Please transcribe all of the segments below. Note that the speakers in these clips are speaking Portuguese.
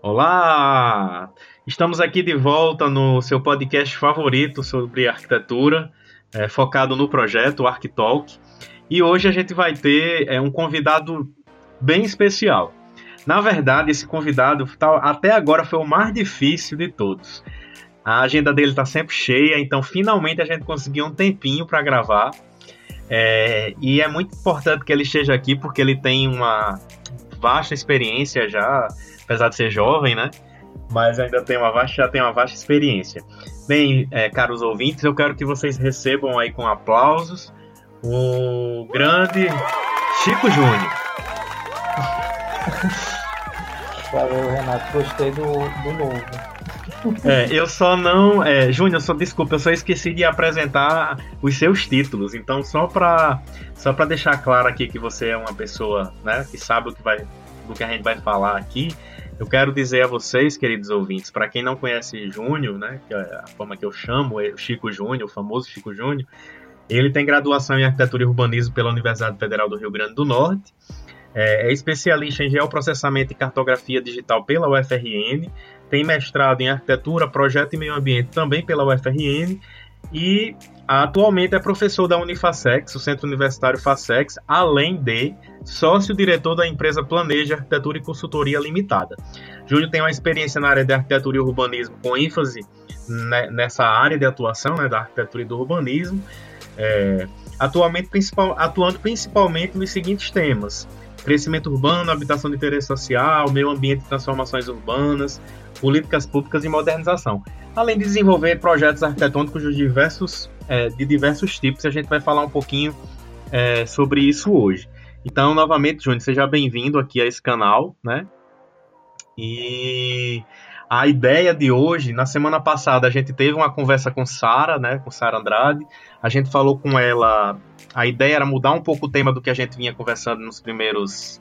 Olá! Estamos aqui de volta no seu podcast favorito sobre arquitetura, é, focado no projeto Arquitalk. E hoje a gente vai ter é, um convidado bem especial. Na verdade, esse convidado tá, até agora foi o mais difícil de todos. A agenda dele está sempre cheia, então finalmente a gente conseguiu um tempinho para gravar. É, e é muito importante que ele esteja aqui porque ele tem uma vasta experiência já apesar de ser jovem, né? Mas ainda tem uma vasta, já tem uma vasta experiência. Bem, é, caros ouvintes, eu quero que vocês recebam aí com aplausos o grande Chico Júnior. Valeu, Renato. Gostei do, do novo. É, eu só não. É, Júnior, só desculpa, eu só esqueci de apresentar os seus títulos. Então, só para só deixar claro aqui que você é uma pessoa né, que sabe o que vai, do que a gente vai falar aqui, eu quero dizer a vocês, queridos ouvintes, para quem não conhece Júnior, né, que é a forma que eu chamo, é o Chico Júnior, o famoso Chico Júnior, ele tem graduação em Arquitetura e Urbanismo pela Universidade Federal do Rio Grande do Norte, é, é especialista em geoprocessamento e cartografia digital pela UFRN, tem mestrado em Arquitetura, Projeto e Meio Ambiente também pela UFRN e atualmente é professor da Unifacex, o Centro Universitário Facex, além de sócio-diretor da empresa Planeja Arquitetura e Consultoria Limitada. Júlio tem uma experiência na área de arquitetura e urbanismo com ênfase nessa área de atuação, né, da arquitetura e do urbanismo, é, atualmente principal, atuando principalmente nos seguintes temas: crescimento urbano, habitação de interesse social, meio ambiente e transformações urbanas, políticas públicas e modernização. Além de desenvolver projetos arquitetônicos de diversos, é, de diversos tipos, a gente vai falar um pouquinho é, sobre isso hoje. Então, novamente, Júnior, seja bem-vindo aqui a esse canal, né? E a ideia de hoje, na semana passada, a gente teve uma conversa com Sara, né? Com Sara Andrade. A gente falou com ela. A ideia era mudar um pouco o tema do que a gente vinha conversando nos primeiros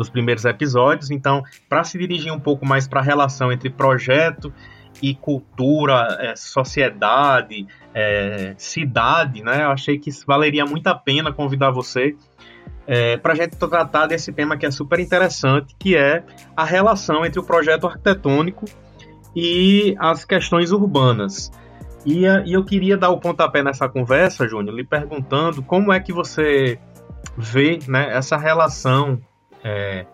nos primeiros episódios. Então, para se dirigir um pouco mais para a relação entre projeto e cultura, é, sociedade, é, cidade, né? Eu achei que valeria muito a pena convidar você é, para a gente tratar desse tema que é super interessante, que é a relação entre o projeto arquitetônico e as questões urbanas. E, e eu queria dar o pontapé nessa conversa, Júnior, lhe perguntando como é que você vê né, essa relação é,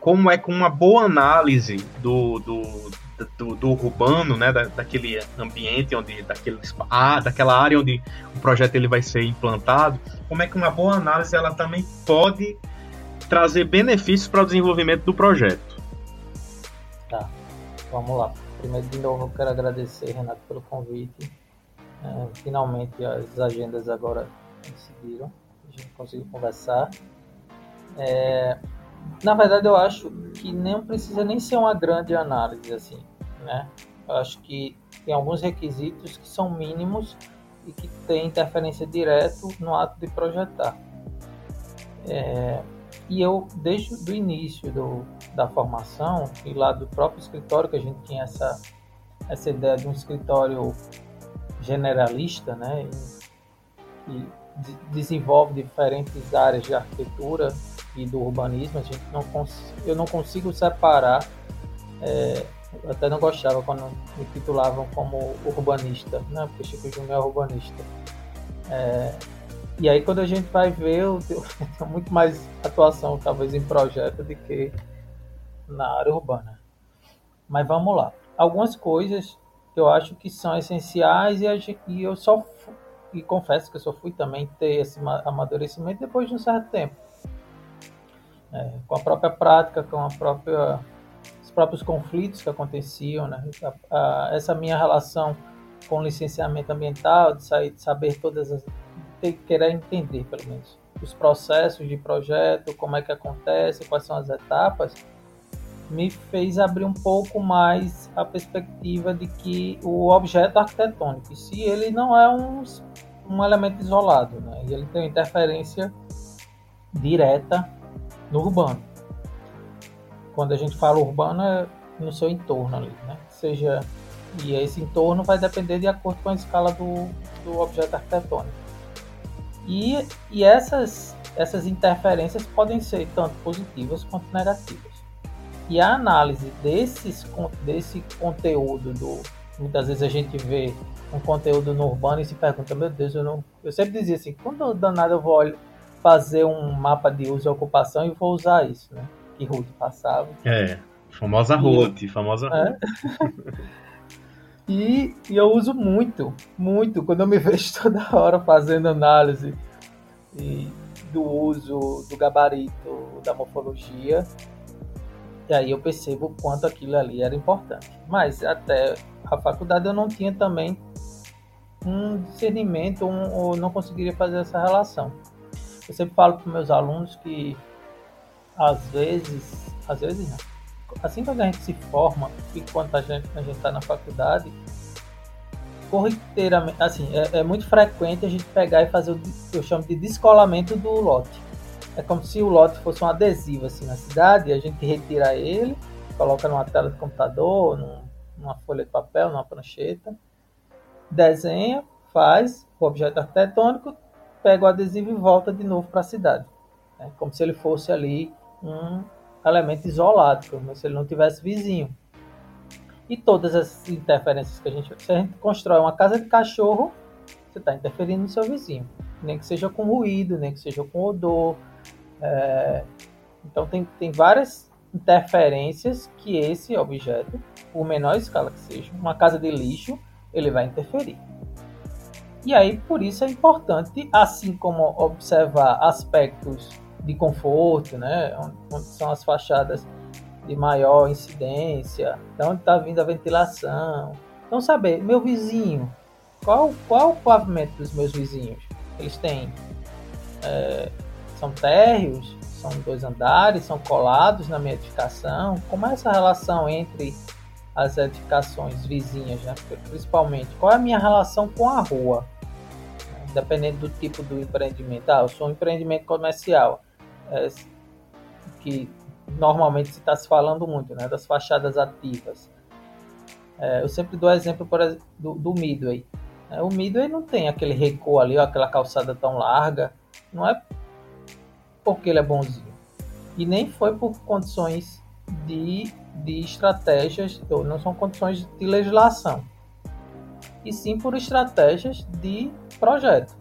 como é que uma boa análise do, do, do, do urbano, né, da, daquele ambiente onde, daquele, ah, daquela área onde o projeto ele vai ser implantado, como é que uma boa análise ela também pode trazer benefícios para o desenvolvimento do projeto. Tá, vamos lá. Primeiro de novo eu quero agradecer Renato pelo convite. É, finalmente as agendas agora conseguiram, a gente conseguiu conversar. É, na verdade, eu acho que não precisa nem ser uma grande análise assim, né? Eu acho que tem alguns requisitos que são mínimos e que têm interferência direto no ato de projetar. É, e eu, desde o início do, da formação e lá do próprio escritório, que a gente tinha essa, essa ideia de um escritório generalista, né? E, e desenvolve diferentes áreas de arquitetura e do urbanismo, a gente não eu não consigo separar. É, eu até não gostava quando me titulavam como urbanista, né? Porque Chico Júnior é urbanista. É, e aí quando a gente vai ver, eu tenho, muito mais atuação talvez em projeto do que na área urbana. Mas vamos lá. Algumas coisas que eu acho que são essenciais e, gente, e eu só e confesso que eu só fui também ter esse amadurecimento depois de um certo tempo é, com a própria prática, com a própria, os próprios conflitos que aconteciam, né? A, a, essa minha relação com licenciamento ambiental, de, sair, de saber todas as. De querer entender, pelo menos, os processos de projeto, como é que acontece, quais são as etapas, me fez abrir um pouco mais a perspectiva de que o objeto arquitetônico, se ele não é um, um elemento isolado, né? Ele tem interferência direta no urbano. Quando a gente fala urbano é no seu entorno ali, né? Seja e esse entorno vai depender de acordo com a escala do, do objeto arquitetônico. E, e essas, essas interferências podem ser tanto positivas quanto negativas. E a análise desses, desse conteúdo, do, muitas vezes a gente vê um conteúdo no urbano e se pergunta, meu Deus, eu não. Eu sempre dizia assim, quando danado eu vou fazer um mapa de uso e ocupação e vou usar isso, né? Que Ruth passava. É, famosa Ruth, famosa é. E, e, eu uso muito, muito, quando eu me vejo toda hora fazendo análise e, do uso do gabarito, da morfologia, e aí eu percebo o quanto aquilo ali era importante. Mas até a faculdade eu não tinha também um discernimento um, ou não conseguiria fazer essa relação. Eu sempre falo para meus alunos que às vezes, às vezes não, assim quando a gente se forma e quando a gente está na faculdade, corriqueiramente, assim, é, é, muito frequente a gente pegar e fazer o que eu chamo de descolamento do lote. É como se o lote fosse um adesivo assim na cidade, a gente retira ele, coloca numa tela de computador, num, numa folha de papel, numa prancheta, desenha, faz o objeto arquitetônico, pega o adesivo e volta de novo para a cidade. É como se ele fosse ali um elemento isolado, como se ele não tivesse vizinho. E todas as interferências que a gente. Se a gente constrói uma casa de cachorro, você está interferindo no seu vizinho. Nem que seja com ruído, nem que seja com odor. É... Então tem, tem várias interferências que esse objeto, por menor escala que seja, uma casa de lixo, ele vai interferir. E aí, por isso é importante, assim como observar aspectos de conforto, né, onde são as fachadas de maior incidência, de onde está vindo a ventilação. Então, saber, meu vizinho, qual, qual o pavimento dos meus vizinhos? Eles têm. É, são térreos? São dois andares? São colados na minha edificação? Como é essa relação entre as edificações vizinhas, né? principalmente? Qual é a minha relação com a rua? Dependendo do tipo do empreendimento. Ah, eu sou um empreendimento comercial. É, que normalmente se está se falando muito, né, das fachadas ativas. É, eu sempre dou exemplo por do, do Midway. É, o Midway não tem aquele recuo ali, ou aquela calçada tão larga. Não é porque ele é bonzinho. E nem foi por condições de, de estratégias, ou não são condições de legislação. E sim por estratégias de projeto.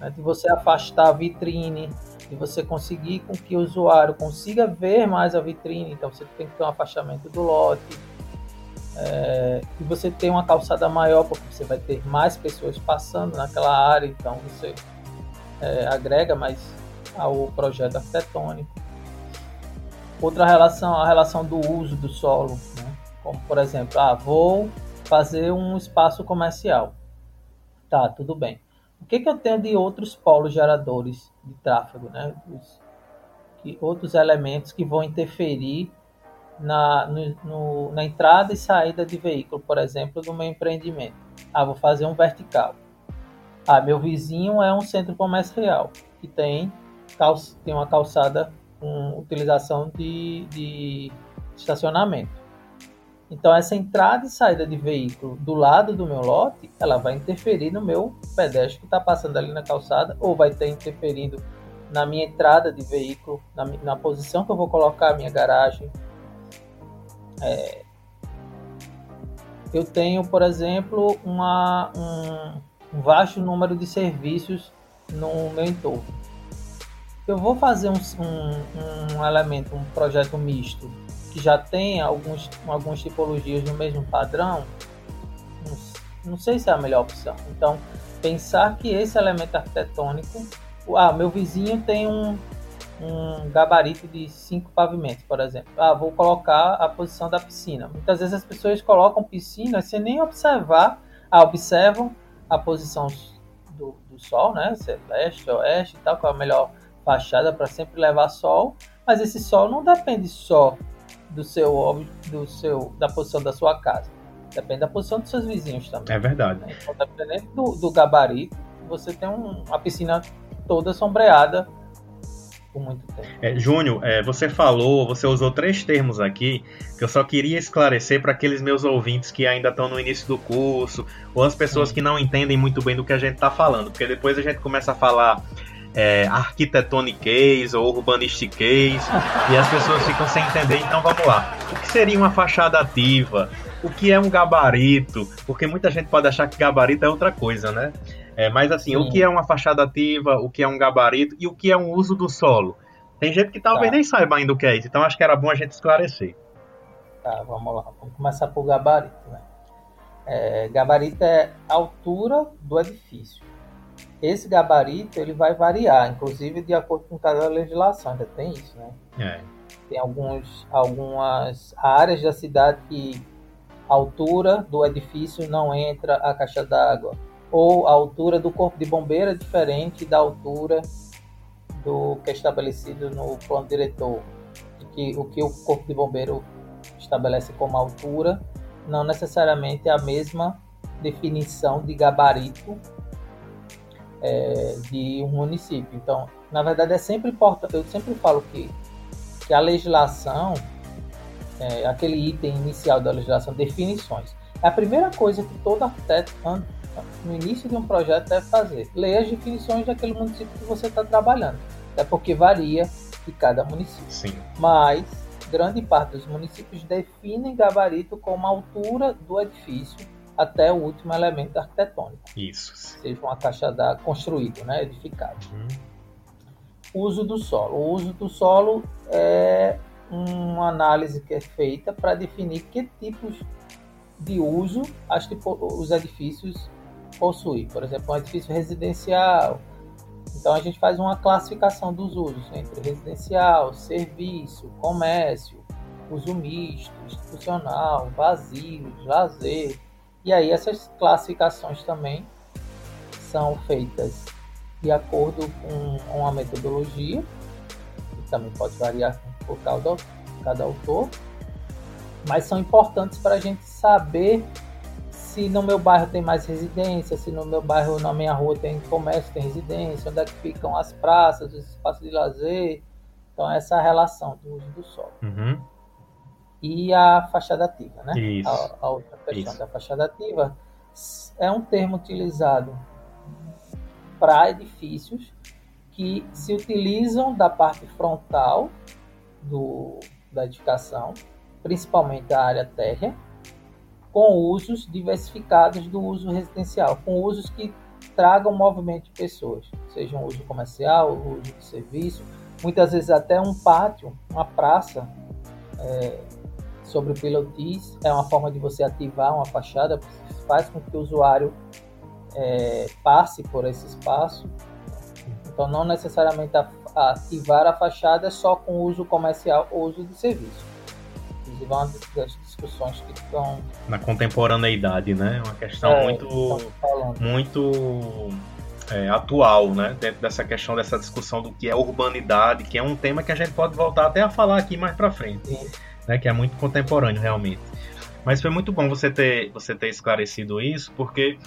Né, de você afastar a vitrine, de você conseguir com que o usuário consiga ver mais a vitrine, então você tem que ter um afastamento do lote, é, e você tem uma calçada maior, porque você vai ter mais pessoas passando naquela área, então você é, agrega mais ao projeto arquitetônico. Outra relação, a relação do uso do solo, né? como por exemplo, ah, vou fazer um espaço comercial. Tá, tudo bem. O que, que eu tenho de outros polos geradores de tráfego, né? Os, que, outros elementos que vão interferir na, no, no, na entrada e saída de veículo, por exemplo, do meu empreendimento. Ah, vou fazer um vertical. Ah, meu vizinho é um centro comercial que tem, tem uma calçada com utilização de, de estacionamento. Então essa entrada e saída de veículo do lado do meu lote, ela vai interferir no meu pedestre que está passando ali na calçada, ou vai estar interferindo na minha entrada de veículo, na, na posição que eu vou colocar a minha garagem. É, eu tenho, por exemplo, uma, um, um vasto número de serviços no meu entorno. Eu vou fazer um, um, um elemento, um projeto misto que já tem alguns, algumas tipologias no mesmo padrão, não, não sei se é a melhor opção. Então, pensar que esse elemento arquitetônico, ah, meu vizinho tem um, um gabarito de cinco pavimentos, por exemplo. Ah, vou colocar a posição da piscina. Muitas vezes as pessoas colocam piscina sem nem observar, ah, observam a posição do, do sol, né? Se é leste, oeste e tal, qual é a melhor fachada para sempre levar sol, mas esse sol não depende só do seu, do seu, da posição da sua casa. Depende da posição dos seus vizinhos também. É verdade. Então, dependendo do, do gabarito, você tem um, uma piscina toda sombreada por muito tempo. É, Júnior, é, você falou, você usou três termos aqui que eu só queria esclarecer para aqueles meus ouvintes que ainda estão no início do curso ou as pessoas Sim. que não entendem muito bem do que a gente está falando, porque depois a gente começa a falar é, arquitetoniquez ou urbanistiquez e as pessoas ficam sem entender. Então vamos lá. O que seria uma fachada ativa? O que é um gabarito? Porque muita gente pode achar que gabarito é outra coisa, né? É, mas assim, Sim. o que é uma fachada ativa? O que é um gabarito? E o que é um uso do solo? Tem gente que talvez tá. nem saiba ainda o que é isso, então acho que era bom a gente esclarecer. Tá, vamos lá. Vamos começar por gabarito, né? É, gabarito é a altura do edifício. Esse gabarito ele vai variar, inclusive de acordo com cada legislação, ainda tem isso, né? É. Tem alguns, algumas áreas da cidade que a altura do edifício não entra a caixa d'água, ou a altura do corpo de bombeiro é diferente da altura do que é estabelecido no plano diretor, que o que o corpo de bombeiro estabelece como altura não necessariamente é a mesma definição de gabarito é, de um município. Então, na verdade, é sempre importante. Eu sempre falo que, que a legislação, é, aquele item inicial da legislação, definições, é a primeira coisa que todo arquiteto, no início de um projeto, deve fazer. Ler as definições daquele município que você está trabalhando. É porque varia de cada município. Sim. Mas grande parte dos municípios definem gabarito como a altura do edifício até o último elemento arquitetônico. Isso. Seja uma caixa d'água construído, né, edificado. Uhum. Uso do solo. O uso do solo é uma análise que é feita para definir que tipos de uso as, os edifícios possuem. Por exemplo, um edifício residencial. Então a gente faz uma classificação dos usos entre residencial, serviço, comércio, uso misto, institucional, vazio, lazer, e aí essas classificações também são feitas de acordo com uma metodologia, que também pode variar por cada, cada autor, mas são importantes para a gente saber se no meu bairro tem mais residência, se no meu bairro, na minha rua tem comércio, tem residência, onde é que ficam as praças, os espaços de lazer. Então, essa relação do uso do solo. Uhum e a fachada ativa, né? Isso. A, a outra questão Isso. da fachada ativa é um termo utilizado para edifícios que se utilizam da parte frontal do, da edificação, principalmente da área térrea, com usos diversificados do uso residencial, com usos que tragam movimento de pessoas, seja um uso comercial, uso de serviço, muitas vezes até um pátio, uma praça é, sobre o pilotis é uma forma de você ativar uma fachada, faz com que o usuário é, passe por esse espaço. Então, não necessariamente ativar a fachada é só com uso comercial ou uso de serviço. Inclusive, é uma das discussões que estão. Na contemporaneidade, né? Uma questão é, muito. Muito. É, atual, né? Dentro dessa questão, dessa discussão do que é urbanidade, que é um tema que a gente pode voltar até a falar aqui mais para frente. Sim né, que é muito contemporâneo realmente. Mas foi muito bom você ter, você ter esclarecido isso, porque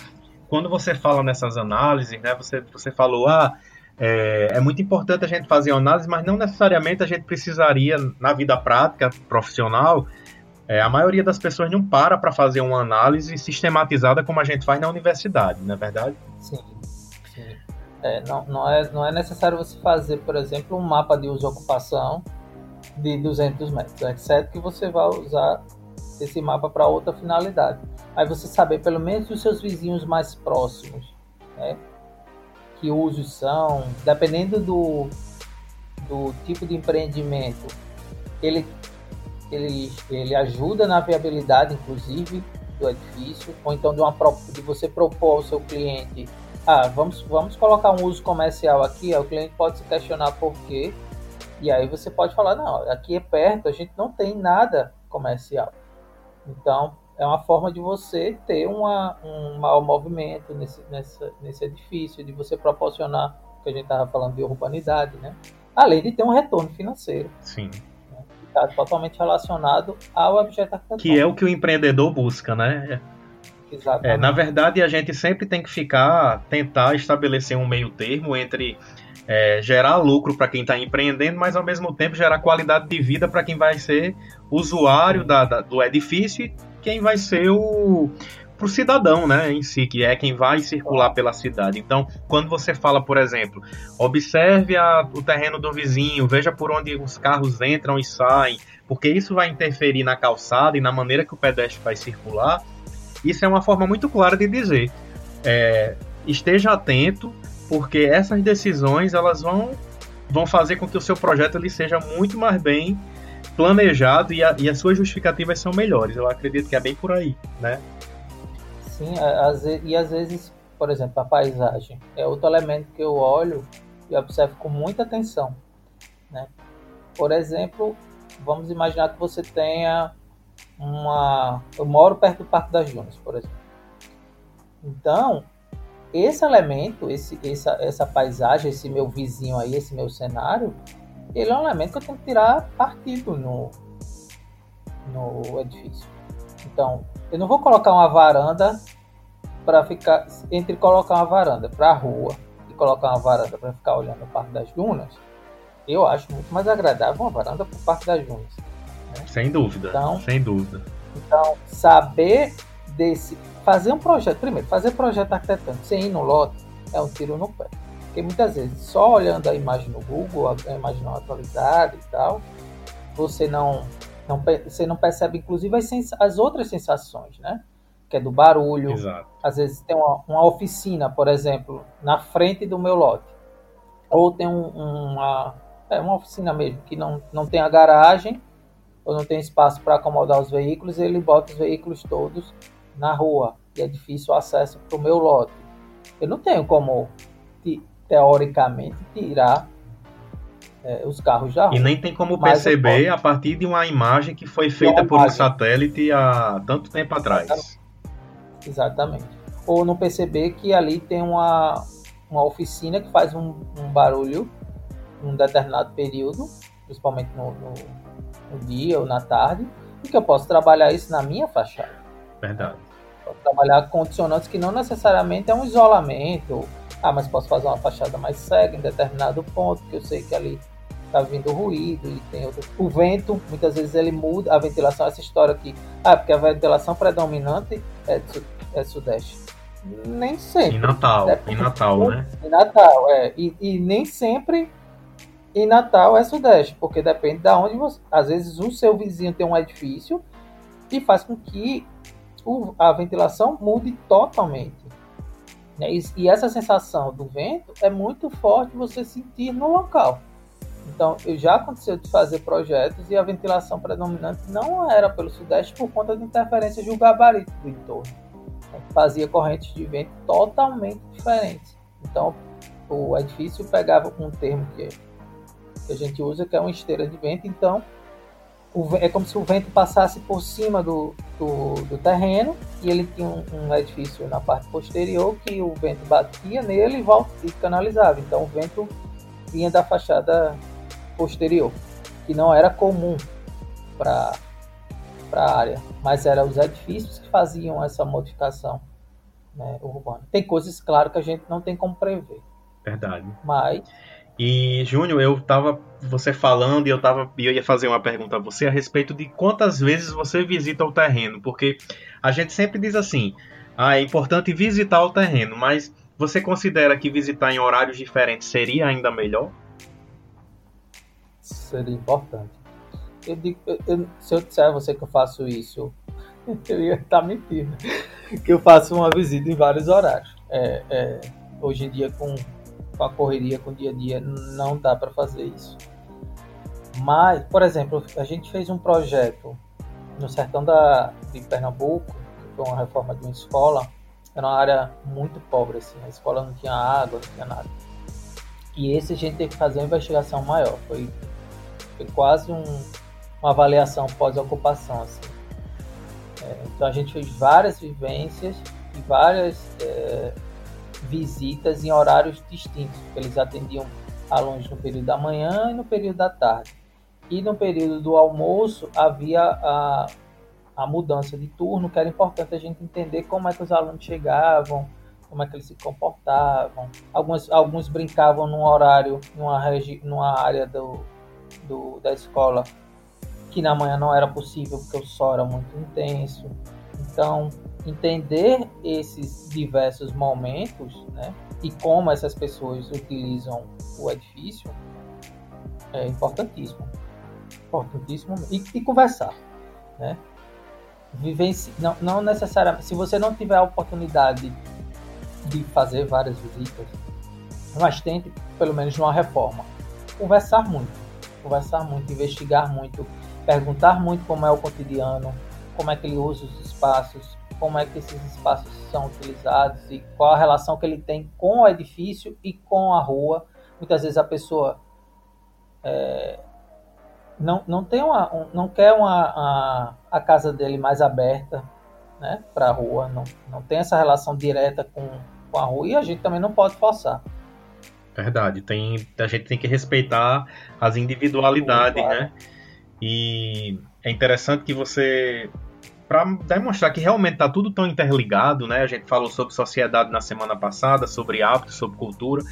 quando você fala nessas análises, né, você, você falou, ah, é, é, muito importante a gente fazer análise, mas não necessariamente a gente precisaria, na vida prática, profissional, é, a maioria das pessoas não para para fazer uma análise sistematizada como a gente faz na universidade, não é verdade? Sim. sim. É, não, não, é, não é necessário você fazer, por exemplo, um mapa de uso-ocupação de 200 metros, exceto que você vai usar esse mapa para outra finalidade. Aí você saber pelo menos os seus vizinhos mais próximos, né? Que usos são, dependendo do, do tipo de empreendimento, ele, ele, ele ajuda na viabilidade, inclusive, do edifício, ou então de, uma, de você propor ao seu cliente, ah, vamos, vamos colocar um uso comercial aqui, o cliente pode se questionar por quê, e aí você pode falar, não, aqui é perto, a gente não tem nada comercial. Então, é uma forma de você ter uma, um maior movimento nesse, nesse, nesse edifício, de você proporcionar, que a gente estava falando de urbanidade, né? Além de ter um retorno financeiro. Sim. Né? Está totalmente relacionado ao objeto arquitetônico. Que é o que o empreendedor busca, né? Exatamente. É, na verdade, a gente sempre tem que ficar, tentar estabelecer um meio termo entre é, gerar lucro para quem está empreendendo, mas ao mesmo tempo gerar qualidade de vida para quem vai ser usuário da, da, do edifício e quem vai ser o, para o cidadão, né, em si, que é quem vai circular pela cidade. Então, quando você fala, por exemplo, observe a, o terreno do vizinho, veja por onde os carros entram e saem, porque isso vai interferir na calçada e na maneira que o pedestre vai circular. Isso é uma forma muito clara de dizer. É, esteja atento, porque essas decisões elas vão, vão fazer com que o seu projeto ele seja muito mais bem planejado e, a, e as suas justificativas são melhores. Eu acredito que é bem por aí, né? Sim, às, e às vezes, por exemplo, a paisagem é outro elemento que eu olho e observo com muita atenção. Né? Por exemplo, vamos imaginar que você tenha uma. Eu moro perto do Parque das Dunas, por exemplo. Então, esse elemento, esse, essa, essa paisagem, esse meu vizinho aí, esse meu cenário, ele é um elemento que eu tenho que tirar partido no, no edifício. Então, eu não vou colocar uma varanda para ficar entre colocar uma varanda para a rua e colocar uma varanda para ficar olhando o Parque das Dunas. Eu acho muito mais agradável uma varanda para o Parque das Dunas. Né? Sem dúvida. Então, sem dúvida. Então, saber desse fazer um projeto, primeiro, fazer projeto arquitetônico sem ir no lote é um tiro no pé. Porque muitas vezes, só olhando a imagem no Google, a imagem não atualizada e tal, você não não, você não percebe, inclusive, as, as outras sensações, né? Que é do barulho. Exato. Às vezes tem uma, uma, oficina, por exemplo, na frente do meu lote. Ou tem um, uma, é, uma oficina mesmo, que não, não tem a garagem, ou não tem espaço para acomodar os veículos, e ele bota os veículos todos na rua. E é difícil o acesso para o meu lote. Eu não tenho como, teoricamente, tirar é, os carros já. E nem tem como perceber a partir de uma imagem que foi feita por um satélite há tanto tempo atrás. Exatamente. Ou não perceber que ali tem uma, uma oficina que faz um, um barulho num determinado período, principalmente no, no, no, dia ou na tarde, e que eu posso trabalhar isso na minha fachada. Verdade. Trabalhar condicionantes que não necessariamente é um isolamento. Ah, mas posso fazer uma fachada mais cega em determinado ponto, que eu sei que ali tá vindo ruído e tem outro. O vento, muitas vezes ele muda, a ventilação, essa história aqui, ah, porque a ventilação predominante é, é sudeste. Nem sempre. Em Natal, é, em Natal, né? Em Natal, é. E, e, nem sempre em Natal é sudeste, porque depende de onde você. Às vezes o seu vizinho tem um edifício e faz com que a ventilação mude totalmente. Né? E, e essa sensação do vento é muito forte você sentir no local. Então, eu já aconteceu de fazer projetos e a ventilação predominante não era pelo sudeste por conta de interferências do gabarito do entorno. Fazia correntes de vento totalmente diferentes. Então, o edifício pegava um termo que, a gente usa, que é uma esteira de vento. Então, é como se o vento passasse por cima do, do, do terreno e ele tinha um, um, edifício na parte posterior que o vento batia nele e, volta, e canalizava. Então, o vento vinha da fachada posterior, que não era comum para a área, mas eram os edifícios que faziam essa modificação né, urbana. Tem coisas, claro, que a gente não tem como prever. Verdade. Mas. E, Júnior, eu tava você falando e eu tava eu ia fazer uma pergunta a você a respeito de quantas vezes você visita o terreno, porque a gente sempre diz assim: ah, é importante visitar o terreno, mas você considera que visitar em horários diferentes seria ainda melhor? seria importante. Eu digo, eu, se eu disser a você que eu faço isso, eu ia estar mentindo. Que eu faço uma visita em vários horários. É, é, hoje em dia, com, com a correria, com o dia a dia, não dá para fazer isso. Mas, por exemplo, a gente fez um projeto no sertão da, de Pernambuco, que foi uma reforma de uma escola. Era uma área muito pobre, assim, a escola não tinha água, não tinha nada. E esse a gente teve que fazer uma investigação maior. Foi foi quase um, uma avaliação pós-ocupação. Assim. É, então a gente fez várias vivências e várias é, visitas em horários distintos, porque eles atendiam alunos no período da manhã e no período da tarde. E no período do almoço havia a, a mudança de turno, que era importante a gente entender como é que os alunos chegavam, como é que eles se comportavam. Alguns, alguns brincavam num horário, numa, regi, numa área do, do, da escola que na manhã não era possível porque o sol era muito intenso. Então, entender esses diversos momentos, né, e como essas pessoas utilizam o edifício é importantíssimo, importantíssimo e, e conversar, né? Vivenci... Não, não necessariamente, se você não tiver a oportunidade de fazer várias visitas, mas tente pelo menos numa reforma, conversar muito, conversar muito, investigar muito, perguntar muito como é o cotidiano, como é que ele usa os espaços, como é que esses espaços são utilizados e qual a relação que ele tem com o edifício e com a rua. Muitas vezes a pessoa é, não, não tem uma, um, não quer uma, a, a casa dele mais aberta né, para a rua, não, não tem essa relação direta com, com a rua e a gente também não pode forçar. Verdade, tem, a gente tem que respeitar as individualidades, né? E é interessante que você para demonstrar que realmente está tudo tão interligado, né? A gente falou sobre sociedade na semana passada, sobre hábitos, sobre cultura,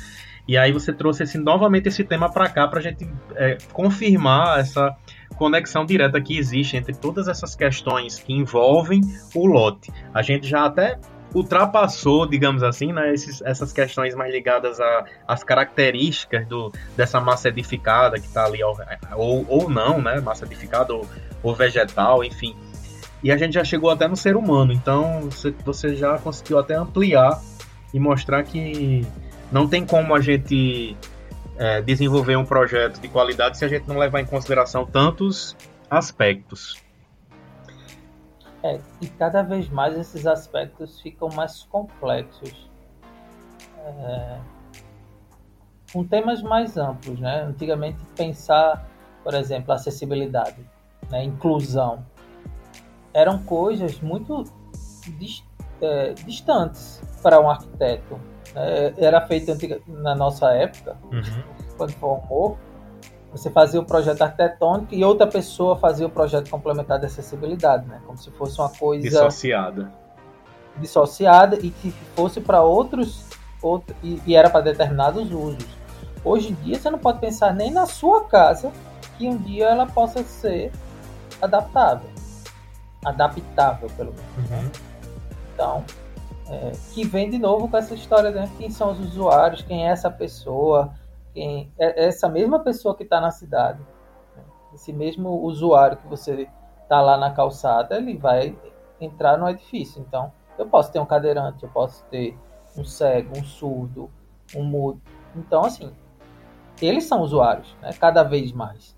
e aí você trouxe esse, novamente esse tema para cá para a gente é, confirmar essa conexão direta que existe entre todas essas questões que envolvem o lote. A gente já até ultrapassou, digamos assim, né, esses, essas questões mais ligadas às características do, dessa massa edificada que está ali, ou, ou não, né, massa edificada ou, ou vegetal, enfim. E a gente já chegou até no ser humano, então você, já conseguiu até ampliar e mostrar que não tem como a gente é, desenvolver um projeto de qualidade se a gente não levar em consideração tantos aspectos. É, e cada vez mais esses aspectos ficam mais complexos. É, com temas mais amplos, né? Antigamente pensar, por exemplo, acessibilidade, né? inclusão, eram coisas muito dist, é, distantes para um arquiteto. É, era feito antiga, na nossa época, uhum. quando formou, você fazia o projeto arquitetônico e outra pessoa fazia o projeto complementar de acessibilidade, né? Como se fosse uma coisa dissociada, dissociada e que fosse para outros, outro, e, e era para determinados usos. Hoje em dia você não pode pensar nem na sua casa que um dia ela possa ser adaptável adaptável, pelo menos. Né? Uhum. Então, é, que vem de novo com essa história, né? Quem são os usuários, quem é essa pessoa, quem é essa mesma pessoa que está na cidade, né? esse mesmo usuário que você está lá na calçada, ele vai entrar no edifício. Então, eu posso ter um cadeirante, eu posso ter um cego, um surdo, um mudo. Então, assim, eles são usuários, né? Cada vez mais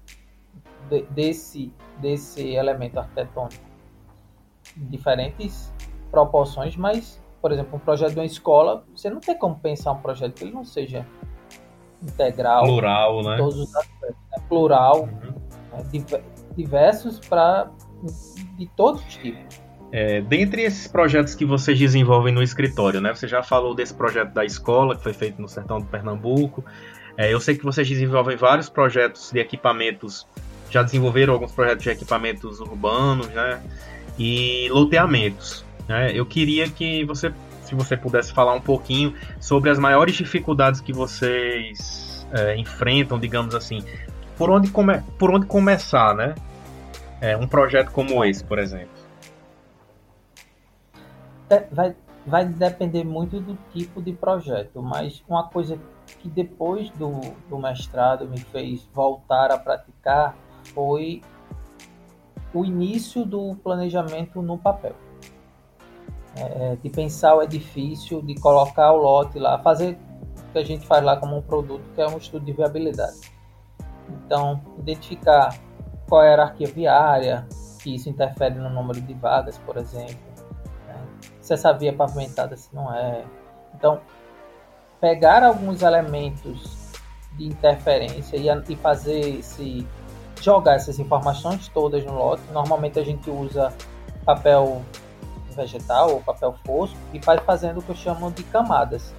de, desse desse elemento arquitetônico diferentes proporções, mas, por exemplo, um projeto de uma escola, você não tem como pensar um projeto que ele não seja integral, plural, né? Todos os aspectos, né? plural, uhum. né? diversos para de todos os tipos. É, dentre esses projetos que vocês desenvolvem no escritório, né? Você já falou desse projeto da escola que foi feito no sertão do Pernambuco. É, eu sei que vocês desenvolvem vários projetos de equipamentos, já desenvolveram alguns projetos de equipamentos urbanos, né? E loteamentos. Né? Eu queria que você, se você pudesse falar um pouquinho sobre as maiores dificuldades que vocês é, enfrentam, digamos assim, por onde, come, por onde começar, né? É, um projeto como esse, por exemplo. É, vai, vai depender muito do tipo de projeto, mas uma coisa que depois do, do mestrado me fez voltar a praticar foi o início do planejamento no papel. É, de pensar o edifício, de colocar o lote lá, fazer o que a gente faz lá como um produto, que é um estudo de viabilidade. Então, identificar qual é a hierarquia viária, que isso interfere no número de vagas, por exemplo. Né? Se essa via é pavimentada, se não é. Então, pegar alguns elementos de interferência e, e fazer esse jogar essas informações todas no lote. Normalmente a gente usa papel vegetal ou papel fosco e vai fazendo o que eu chamo de camadas.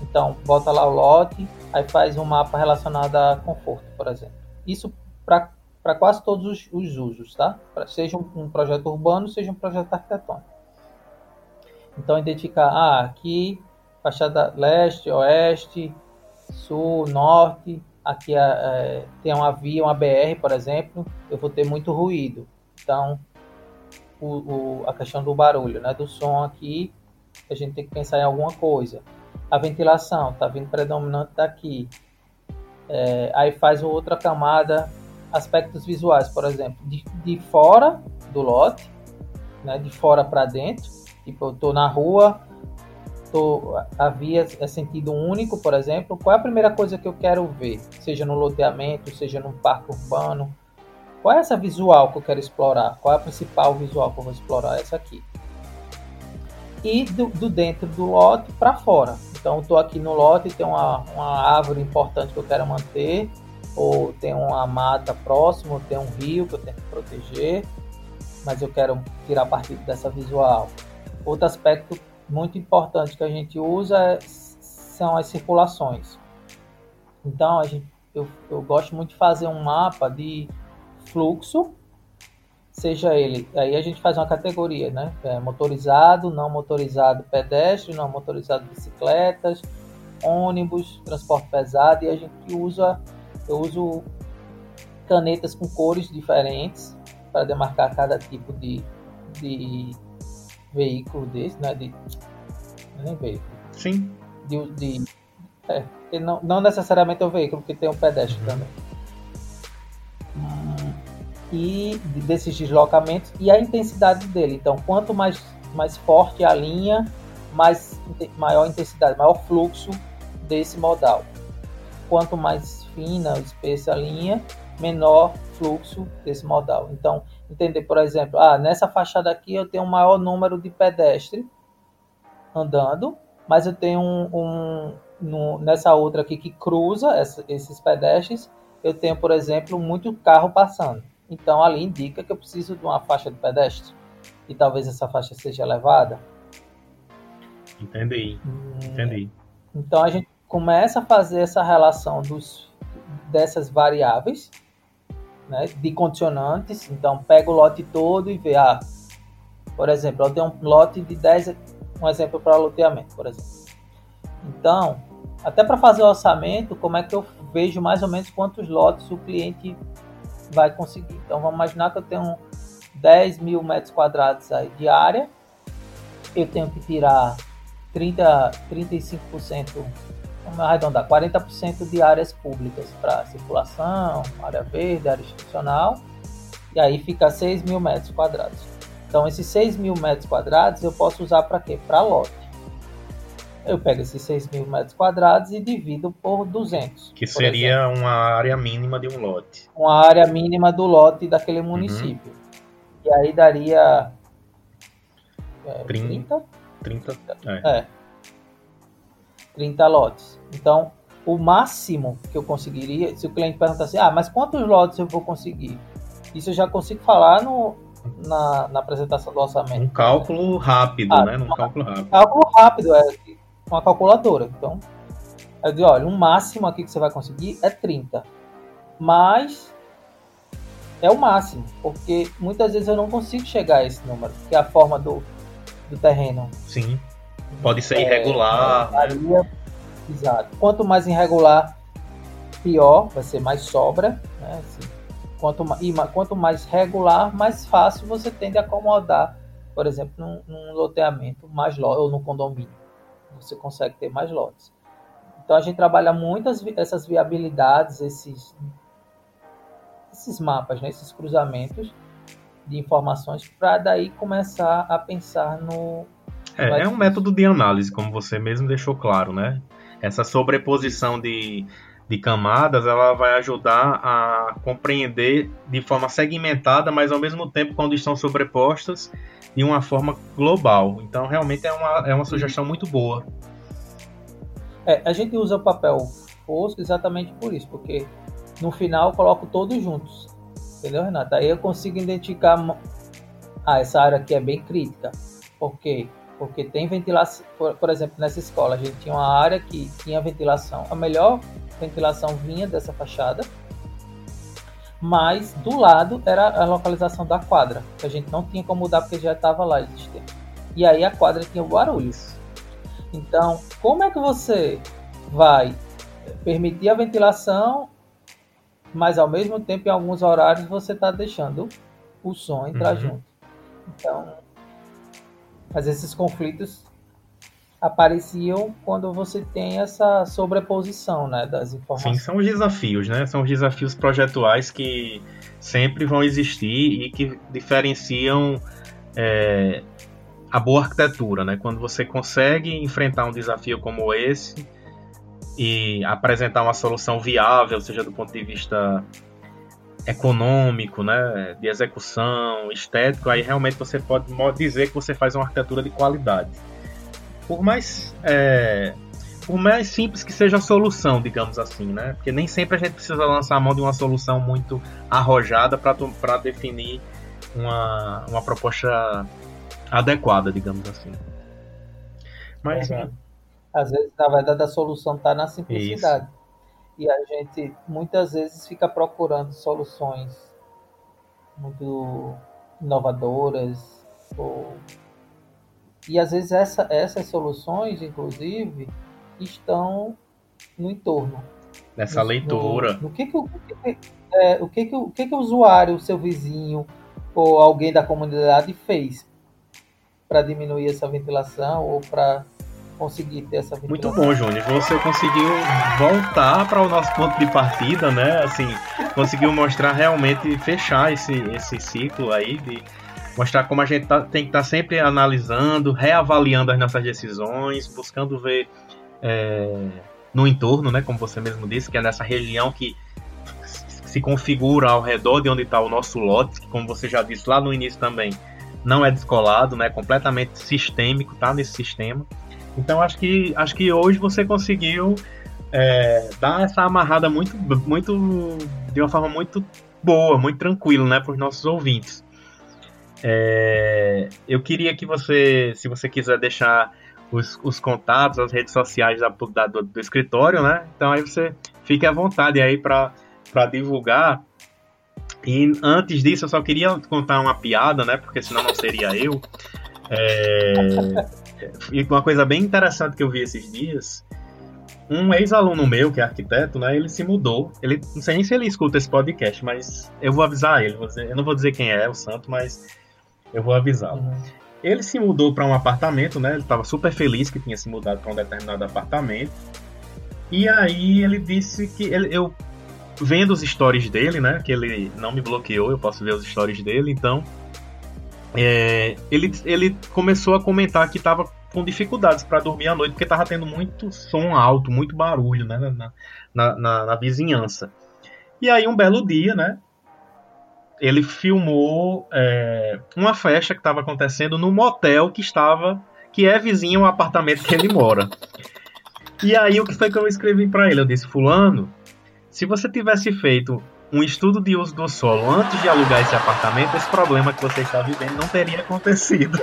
Então, bota lá o lote, aí faz um mapa relacionado a conforto, por exemplo. Isso para quase todos os, os, usos, tá? Pra, seja um, um, projeto urbano, seja um projeto arquitetônico. Então, identificar, ah, aqui, fachada leste, oeste, sul, norte, aqui é, é, tem uma via, uma BR, por exemplo, eu vou ter muito ruído. Então, o, o, a questão do barulho, né? Do som aqui, a gente tem que pensar em alguma coisa. A ventilação está vindo predominante daqui. É, aí faz outra camada, aspectos visuais, por exemplo, de, de fora do lote, né? De fora para dentro. Tipo, eu estou na rua, tô, a via é sentido único, por exemplo. Qual é a primeira coisa que eu quero ver? Seja no loteamento, seja num parque urbano, qual é essa visual que eu quero explorar? Qual é a principal visual que eu vou explorar? Essa aqui. E do, do dentro do lote para fora. Então, estou aqui no lote, tem uma, uma árvore importante que eu quero manter, ou tem uma mata próxima, ou tem um rio que eu tenho que proteger, mas eu quero tirar partido dessa visual. Outro aspecto muito importante que a gente usa é, são as circulações. Então, a gente, eu, eu gosto muito de fazer um mapa de fluxo, seja ele, aí a gente faz uma categoria, né? É motorizado, não motorizado, pedestre, não motorizado, bicicletas, ônibus, transporte pesado, e a gente usa, eu uso canetas com cores diferentes para demarcar cada tipo de, de veículo desse, né? De, nem veículo. Sim. De, de é, não, não necessariamente é o veículo, porque tem um pedestre uhum. também e desses deslocamentos e a intensidade dele. Então, quanto mais, mais forte a linha, mais maior intensidade, maior fluxo desse modal. Quanto mais fina, espessa a linha, menor fluxo desse modal. Então, entender, por exemplo, ah, nessa fachada aqui eu tenho um maior número de pedestres andando, mas eu tenho um, um no, nessa outra aqui que cruza essa, esses pedestres, eu tenho, por exemplo, muito carro passando. Então ali indica que eu preciso de uma faixa de pedestre e talvez essa faixa seja elevada. Entendi. Hum, Entendi. Então a gente começa a fazer essa relação dos, dessas variáveis, né, de condicionantes. Então pega o lote todo e vê, ah, por exemplo, eu tenho um lote de 10, um exemplo para loteamento, por exemplo. Então, até para fazer o orçamento, como é que eu vejo mais ou menos quantos lotes o cliente vai conseguir. Então vamos imaginar que eu tenho 10 mil metros quadrados aí de área, eu tenho que tirar 30, 35%, vamos arredondar, 40% de áreas públicas para circulação, área verde, área institucional, e aí fica 6 mil metros quadrados. Então esses 6 mil metros quadrados eu posso usar para quê? Para lote eu pego esses 6 mil metros quadrados e divido por 200. Que seria exemplo. uma área mínima de um lote. Uma área mínima do lote daquele uhum. município. Uhum. E aí daria. É, 30? 30, é. é. 30 lotes. Então, o máximo que eu conseguiria, se o cliente perguntar assim, ah, mas quantos lotes eu vou conseguir? Isso eu já consigo falar no, na, na apresentação do orçamento. Um cálculo rápido, ah, né? Um cálculo rápido. Cálculo rápido, é uma calculadora. Então, eu digo, olha, o máximo aqui que você vai conseguir é 30. Mas é o máximo, porque muitas vezes eu não consigo chegar a esse número, porque é a forma do, do terreno. Sim. Pode ser é, irregular. Né? Exato. Quanto mais irregular, pior, vai ser mais sobra. Né? Assim, quanto, e, quanto mais regular, mais fácil você tende a acomodar, por exemplo, num, num loteamento mais ou no condomínio você consegue ter mais lotes. Então a gente trabalha muitas essas viabilidades, esses, esses mapas, né, esses cruzamentos de informações para daí começar a pensar no. É, é um método de análise, como você mesmo deixou claro, né? Essa sobreposição de, de camadas, ela vai ajudar a compreender de forma segmentada, mas ao mesmo tempo, quando estão sobrepostas, de uma forma global. Então, realmente é uma, é uma sugestão muito boa. É, a gente usa o papel fosco exatamente por isso, porque no final eu coloco todos juntos. Entendeu, Renata? Aí eu consigo identificar. Ah, essa área aqui é bem crítica. Por quê? Porque tem ventilação. Por, por exemplo, nessa escola, a gente tinha uma área que tinha ventilação. A melhor ventilação vinha dessa fachada mas do lado era a localização da quadra, que a gente não tinha como mudar porque já estava lá existente. E aí a quadra tinha barulhos. Então, como é que você vai permitir a ventilação, mas ao mesmo tempo em alguns horários você está deixando o som entrar uhum. junto? Então, mas esses conflitos apareciam quando você tem essa sobreposição né, das informações. Sim, são os desafios, né? São os desafios projetuais que sempre vão existir e que diferenciam é, a boa arquitetura, né? Quando você consegue enfrentar um desafio como esse e apresentar uma solução viável, seja do ponto de vista econômico, né, de execução, estético, aí realmente você pode dizer que você faz uma arquitetura de qualidade. Por mais é, por mais simples que seja a solução, digamos assim, né? Porque nem sempre a gente precisa lançar a mão de uma solução muito arrojada para definir uma, uma proposta adequada, digamos assim. Mas, é, às vezes, na verdade, a solução está na simplicidade. Isso. E a gente muitas vezes fica procurando soluções muito inovadoras. Ou... E às vezes essa, essas soluções, inclusive, estão no entorno. Nessa no, leitura. No, no que que, o, que, é, o que, que, o que, que o usuário, o seu vizinho ou alguém da comunidade fez para diminuir essa ventilação ou para conseguir ter essa Muito bom, Júnior. Você conseguiu voltar para o nosso ponto de partida, né? Assim, conseguiu mostrar realmente fechar esse, esse ciclo aí de mostrar como a gente tá, tem que estar tá sempre analisando, reavaliando as nossas decisões, buscando ver é, no entorno, né? Como você mesmo disse, que é nessa região que se configura ao redor de onde está o nosso lote, que como você já disse lá no início também, não é descolado, né? Completamente sistêmico, tá nesse sistema. Então acho que acho que hoje você conseguiu é, dar essa amarrada muito, muito de uma forma muito boa, muito tranquila, né, para os nossos ouvintes. É, eu queria que você, se você quiser deixar os, os contatos, as redes sociais da, da, do, do, escritório, né? Então aí você fique à vontade aí para divulgar. E antes disso, eu só queria contar uma piada, né? Porque senão não seria eu. É, e uma coisa bem interessante que eu vi esses dias, um ex-aluno meu, que é arquiteto, né, ele se mudou. Ele, não sei nem se ele escuta esse podcast, mas eu vou avisar ele. Vou dizer, eu não vou dizer quem é o santo, mas eu vou avisá-lo. Uhum. Ele se mudou para um apartamento, né? Ele estava super feliz que tinha se mudado para um determinado apartamento. E aí ele disse que ele, eu vendo os stories dele, né? Que ele não me bloqueou, eu posso ver os stories dele, então é, ele, ele começou a comentar que estava com dificuldades para dormir à noite, porque estava tendo muito som alto, muito barulho né, na, na, na, na, vizinhança. E aí, um belo dia, né, ele filmou é, uma festa que estava acontecendo no motel que estava, que é vizinho ao apartamento que ele mora. E aí, o que foi que eu escrevi para ele? Eu disse, fulano, se você tivesse feito um estudo de uso do solo antes de alugar esse apartamento, esse problema que você está vivendo não teria acontecido.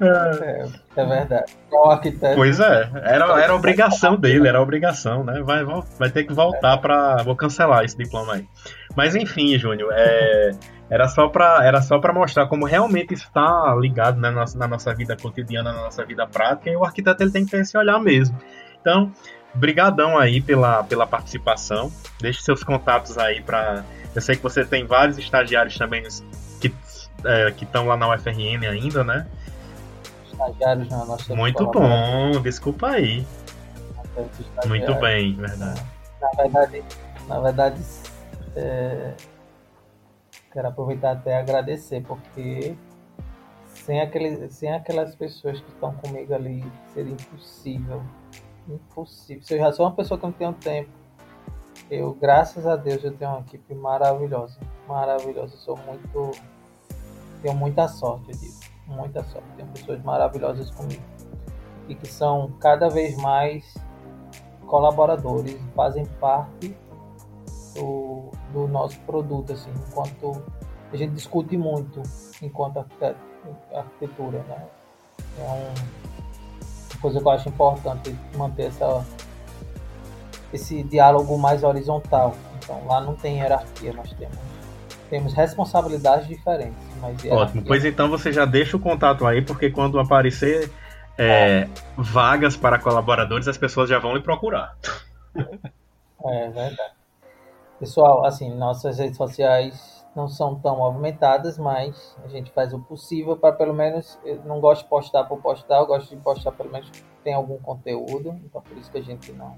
é, é, verdade. O arquiteto. Pois é, era, era obrigação dele, era obrigação, né? Vai, vai ter que voltar para. Vou cancelar esse diploma aí. Mas enfim, Júnior, é, era só para mostrar como realmente está ligado né, na, nossa, na nossa vida cotidiana, na nossa vida prática, e o arquiteto ele tem que ter esse olhar mesmo. Então, brigadão aí pela, pela participação. Deixe seus contatos aí para. Eu sei que você tem vários estagiários também que é, estão lá na UFRN ainda, né? Estagiários na nossa Muito bom, desculpa aí. Muito bem, verdade. Na verdade, na verdade é... quero aproveitar até agradecer, porque sem, aquele, sem aquelas pessoas que estão comigo ali, seria impossível impossível. Se eu já sou uma pessoa que não tenho tempo, eu, graças a Deus, eu tenho uma equipe maravilhosa. Maravilhosa. Eu sou muito. Tenho muita sorte, eu digo. Muita sorte. Tenho pessoas maravilhosas comigo. E que são cada vez mais colaboradores, fazem parte do, do nosso produto, assim, enquanto a gente discute muito enquanto arquitetura, né? É um, coisa que eu acho importante manter essa, esse diálogo mais horizontal. Então lá não tem hierarquia, nós temos temos responsabilidades diferentes. Mas Ótimo, pois então você já deixa o contato aí, porque quando aparecer é, é. vagas para colaboradores, as pessoas já vão lhe procurar. É verdade. Pessoal, assim, nossas redes sociais não são tão movimentadas, mas a gente faz o possível para pelo menos. Eu não gosto de postar por postar, eu gosto de postar pelo menos tem algum conteúdo, então por isso que a gente não,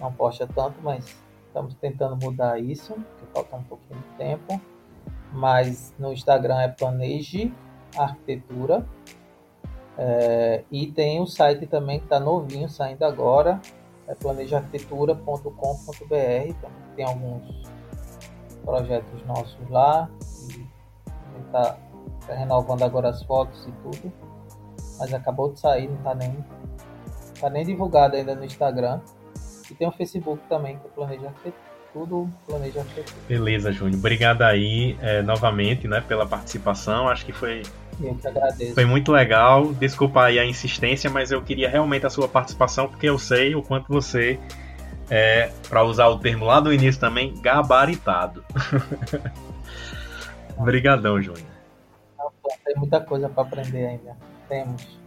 não posta tanto, mas estamos tentando mudar isso, porque falta um pouquinho de tempo. Mas no Instagram é Planeje Arquitetura. É, e tem o site também que está novinho, saindo agora, é planejaarquitetura.com.br. Tem alguns projetos nossos lá. E está tá renovando agora as fotos e tudo. Mas acabou de sair, não está nem, tá nem divulgado ainda no Instagram. E tem o Facebook também, que é Planeja Arquitetura. Tudo Planeja. Beleza, Júnior. Obrigado aí é, novamente né, pela participação. Acho que foi eu que agradeço. Foi muito legal. Desculpa aí a insistência, mas eu queria realmente a sua participação, porque eu sei o quanto você é, para usar o termo lá do início também, gabaritado. Obrigadão, Júnior. Tem muita coisa para aprender ainda. Temos.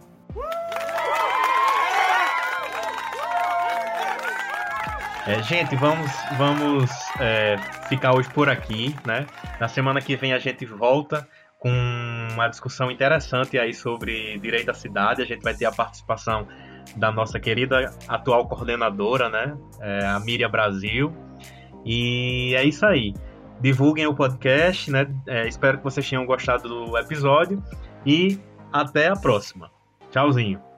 É, gente, vamos, vamos é, ficar hoje por aqui, né? Na semana que vem a gente volta com uma discussão interessante aí sobre direito à cidade. A gente vai ter a participação da nossa querida atual coordenadora, né? É, a Miriam Brasil. E é isso aí. Divulguem o podcast, né? É, espero que vocês tenham gostado do episódio e até a próxima. Tchauzinho.